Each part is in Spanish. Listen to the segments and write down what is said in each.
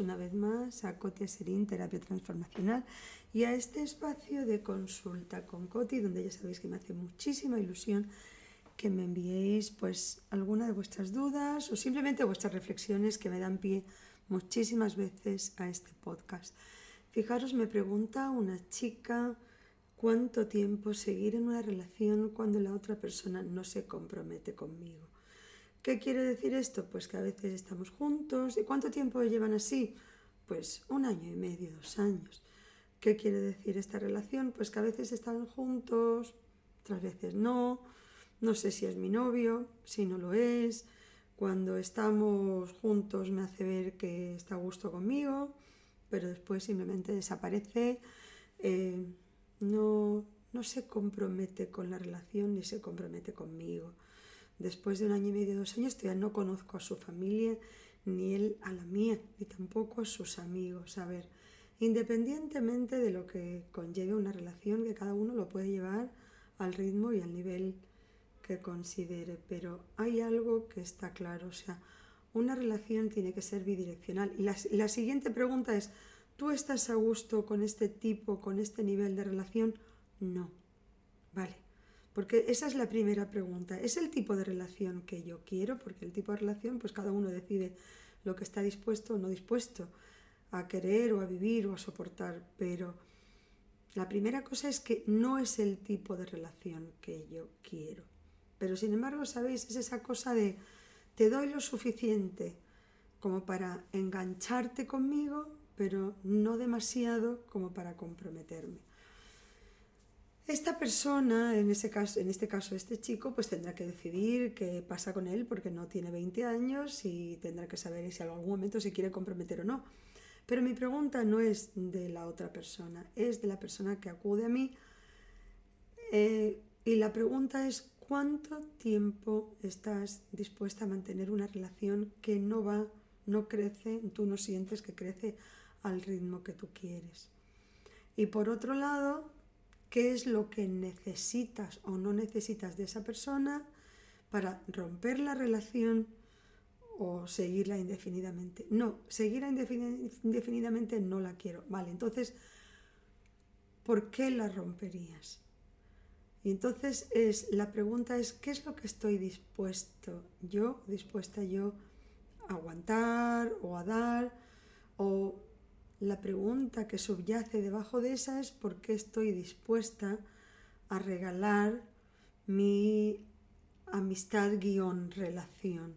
una vez más a Coti Serín Terapia Transformacional y a este espacio de consulta con Coti, donde ya sabéis que me hace muchísima ilusión que me enviéis pues alguna de vuestras dudas o simplemente vuestras reflexiones que me dan pie muchísimas veces a este podcast. Fijaros, me pregunta una chica cuánto tiempo seguir en una relación cuando la otra persona no se compromete conmigo. ¿Qué quiere decir esto? Pues que a veces estamos juntos. ¿Y cuánto tiempo llevan así? Pues un año y medio, dos años. ¿Qué quiere decir esta relación? Pues que a veces están juntos, otras veces no. No sé si es mi novio, si no lo es. Cuando estamos juntos me hace ver que está a gusto conmigo, pero después simplemente desaparece. Eh, no, no se compromete con la relación ni se compromete conmigo. Después de un año y medio, dos años, todavía no conozco a su familia, ni él a la mía, ni tampoco a sus amigos. A ver, independientemente de lo que conlleve una relación, que cada uno lo puede llevar al ritmo y al nivel que considere, pero hay algo que está claro, o sea, una relación tiene que ser bidireccional. Y la, la siguiente pregunta es, ¿tú estás a gusto con este tipo, con este nivel de relación? No. Vale. Porque esa es la primera pregunta. ¿Es el tipo de relación que yo quiero? Porque el tipo de relación, pues cada uno decide lo que está dispuesto o no dispuesto a querer o a vivir o a soportar. Pero la primera cosa es que no es el tipo de relación que yo quiero. Pero sin embargo, ¿sabéis? Es esa cosa de te doy lo suficiente como para engancharte conmigo, pero no demasiado como para comprometerme. Esta persona, en, ese caso, en este caso este chico, pues tendrá que decidir qué pasa con él porque no tiene 20 años y tendrá que saber si en algún momento se quiere comprometer o no. Pero mi pregunta no es de la otra persona, es de la persona que acude a mí. Eh, y la pregunta es cuánto tiempo estás dispuesta a mantener una relación que no va, no crece, tú no sientes que crece al ritmo que tú quieres. Y por otro lado, qué es lo que necesitas o no necesitas de esa persona para romper la relación o seguirla indefinidamente. No, seguirla indefinidamente no la quiero. Vale, entonces, ¿por qué la romperías? Y entonces es, la pregunta es, ¿qué es lo que estoy dispuesto yo, dispuesta yo a aguantar o a dar? O la pregunta que subyace debajo de esa es por qué estoy dispuesta a regalar mi amistad guion relación.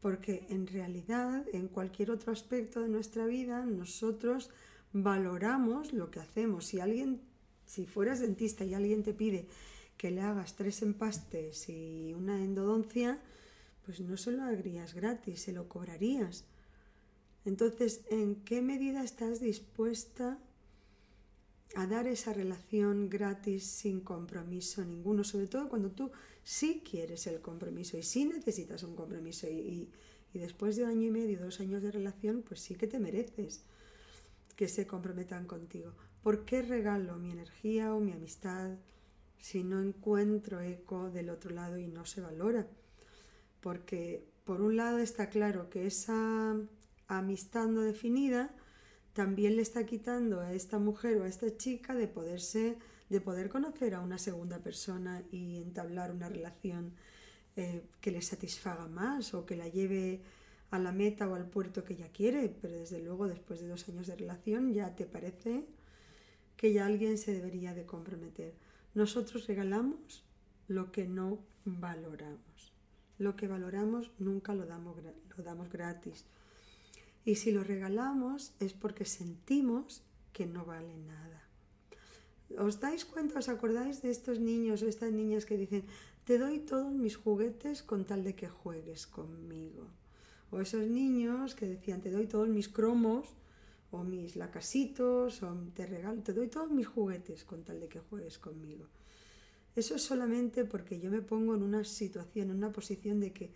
Porque en realidad, en cualquier otro aspecto de nuestra vida, nosotros valoramos lo que hacemos. Si alguien, si fueras dentista y alguien te pide que le hagas tres empastes y una endodoncia, pues no se lo harías gratis, se lo cobrarías. Entonces, ¿en qué medida estás dispuesta a dar esa relación gratis sin compromiso ninguno? Sobre todo cuando tú sí quieres el compromiso y sí necesitas un compromiso y, después de un año y medio, dos años de relación, pues sí que te mereces que se comprometan contigo. ¿Por qué regalo mi energía o mi amistad si no encuentro eco del otro lado y no se valora? Porque por un lado está claro que esa amistad no definida también le está quitando a esta mujer o a esta chica de poderse de poder conocer a una segunda persona y entablar una relación eh, que le satisfaga más o que la lleve a la meta o al puerto que ella quiere, pero desde luego después de dos años de relación ya te parece que ya alguien se debería de comprometer. Nosotros regalamos lo que no valoramos. Lo que valoramos nunca lo damos, lo damos gratis. Y si lo regalamos es porque sentimos que no vale nada. ¿Os dais cuenta, os acordáis de estos niños o estas niñas que dicen, te doy todos mis juguetes con tal de que juegues conmigo? O esos niños que decían, te doy todos mis cromos o mis lacasitos, o te regalo, te doy todos mis juguetes con tal de que juegues conmigo. Eso es solamente porque yo me pongo en una situación, en una posición de que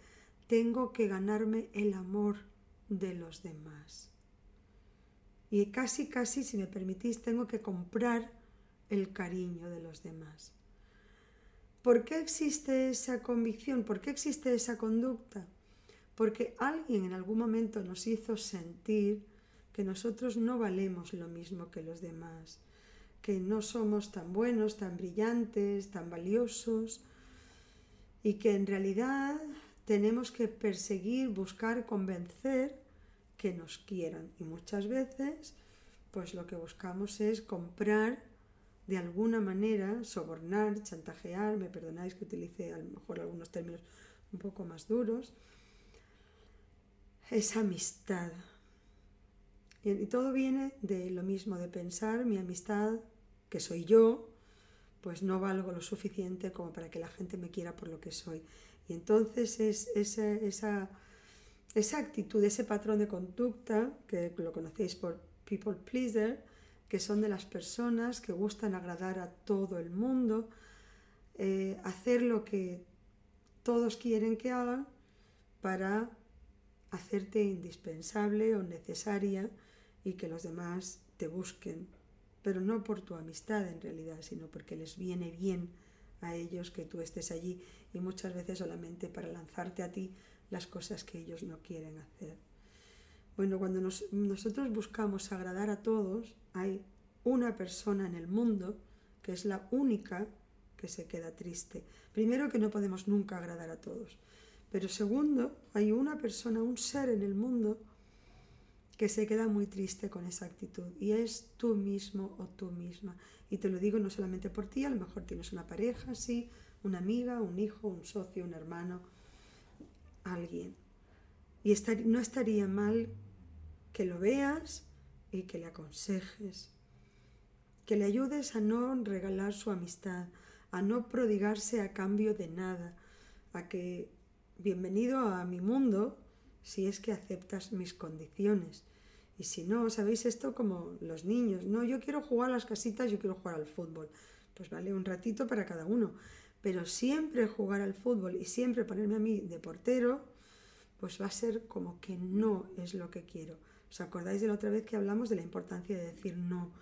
tengo que ganarme el amor de los demás. Y casi, casi, si me permitís, tengo que comprar el cariño de los demás. ¿Por qué existe esa convicción? ¿Por qué existe esa conducta? Porque alguien en algún momento nos hizo sentir que nosotros no valemos lo mismo que los demás, que no somos tan buenos, tan brillantes, tan valiosos y que en realidad tenemos que perseguir, buscar, convencer que nos quieran. Y muchas veces, pues lo que buscamos es comprar de alguna manera, sobornar, chantajear, me perdonáis que utilice a lo mejor algunos términos un poco más duros, esa amistad. Y todo viene de lo mismo, de pensar mi amistad, que soy yo, pues no valgo lo suficiente como para que la gente me quiera por lo que soy. Y entonces es esa, actitud, ese patrón de conducta, que lo conocéis por people pleaser, que son de las personas que gustan agradar a todo el mundo, eh, hacer lo que todos quieren que hagan para hacerte indispensable o necesaria y que los demás te busquen, pero no por tu amistad en realidad, sino porque les viene bien a ellos que tú estés allí y muchas veces solamente para lanzarte a ti las cosas que ellos no quieren hacer. Bueno, cuando nosotros buscamos agradar a todos, hay una persona en el mundo que es la única que se queda triste. Primero que no podemos nunca agradar a todos. Pero segundo, hay una persona, un ser en el mundo que se queda muy triste con esa actitud y es tú mismo o tú misma. Y te lo digo no solamente por ti, a lo mejor tienes una pareja, sí, una amiga, un hijo, un socio, un hermano, alguien. Y no estaría mal que lo veas y que le aconsejes, que le ayudes a no regalar su amistad, a no prodigarse a cambio de nada, a que bienvenido a mi mundo si es que aceptas mis condiciones. Y si no, sabéis esto como los niños, no, yo quiero jugar a las casitas, yo quiero jugar al fútbol. Pues vale, un ratito para cada uno. Pero siempre jugar al fútbol y siempre ponerme a mí de portero, pues va a ser como que no es lo que quiero. ¿Os acordáis de la otra vez que hablamos de la importancia de decir no?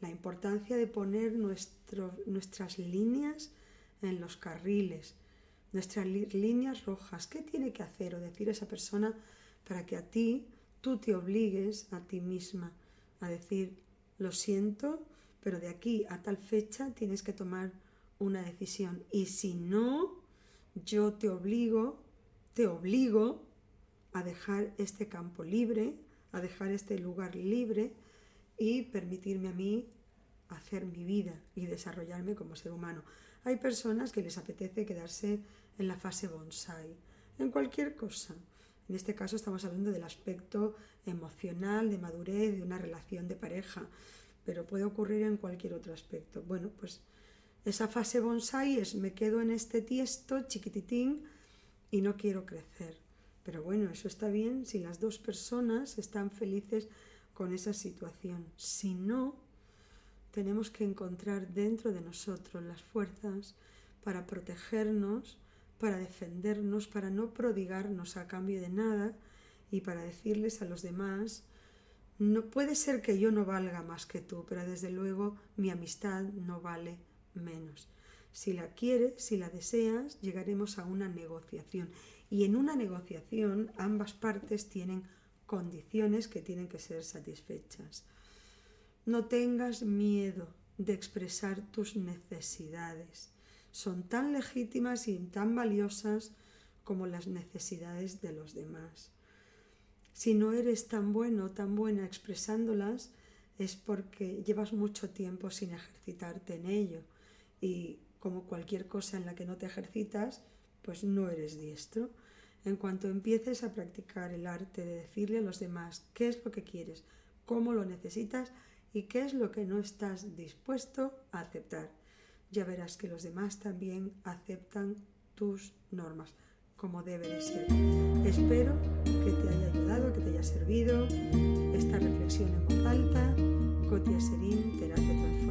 La importancia de poner nuestras líneas en los carriles, nuestras líneas rojas. ¿Qué tiene que hacer o decir esa persona para que a ti tú te obligues a ti misma a decir, lo siento, pero de aquí a tal fecha tienes que tomar una decisión. Y si no, yo te obligo, te obligo a dejar este campo libre, a dejar este lugar libre y permitirme a mí hacer mi vida y desarrollarme como ser humano. Hay personas que les apetece quedarse en la fase bonsai, en cualquier cosa. En este caso estamos hablando del aspecto emocional, de madurez, de una relación de pareja, pero puede ocurrir en cualquier otro aspecto. Bueno, pues esa fase bonsai es me quedo en este tiesto chiquititín y no quiero crecer. Pero bueno, eso está bien si las dos personas están felices con esa situación. Si no, tenemos que encontrar dentro de nosotros las fuerzas para protegernos, para defendernos, para no prodigarnos a cambio de nada y para decirles a los demás, no puede ser que yo no valga más que tú, pero desde luego mi amistad no vale menos. Si la quieres, si la deseas, llegaremos a una negociación. Y en una negociación ambas partes tienen condiciones que tienen que ser satisfechas. No tengas miedo de expresar tus necesidades. Son tan legítimas y tan valiosas como las necesidades de los demás. Si no eres tan bueno o tan buena expresándolas, es porque llevas mucho tiempo sin ejercitarte en ello. Y como cualquier cosa en la que no te ejercitas, pues no eres diestro. En cuanto empieces a practicar el arte de decirle a los demás qué es lo que quieres, cómo lo necesitas, y qué es lo que no estás dispuesto a aceptar. Ya verás que los demás también aceptan tus normas, como debe de ser. Espero que te haya ayudado, que te haya servido esta reflexión en voz alta. Cotia Serín, terapia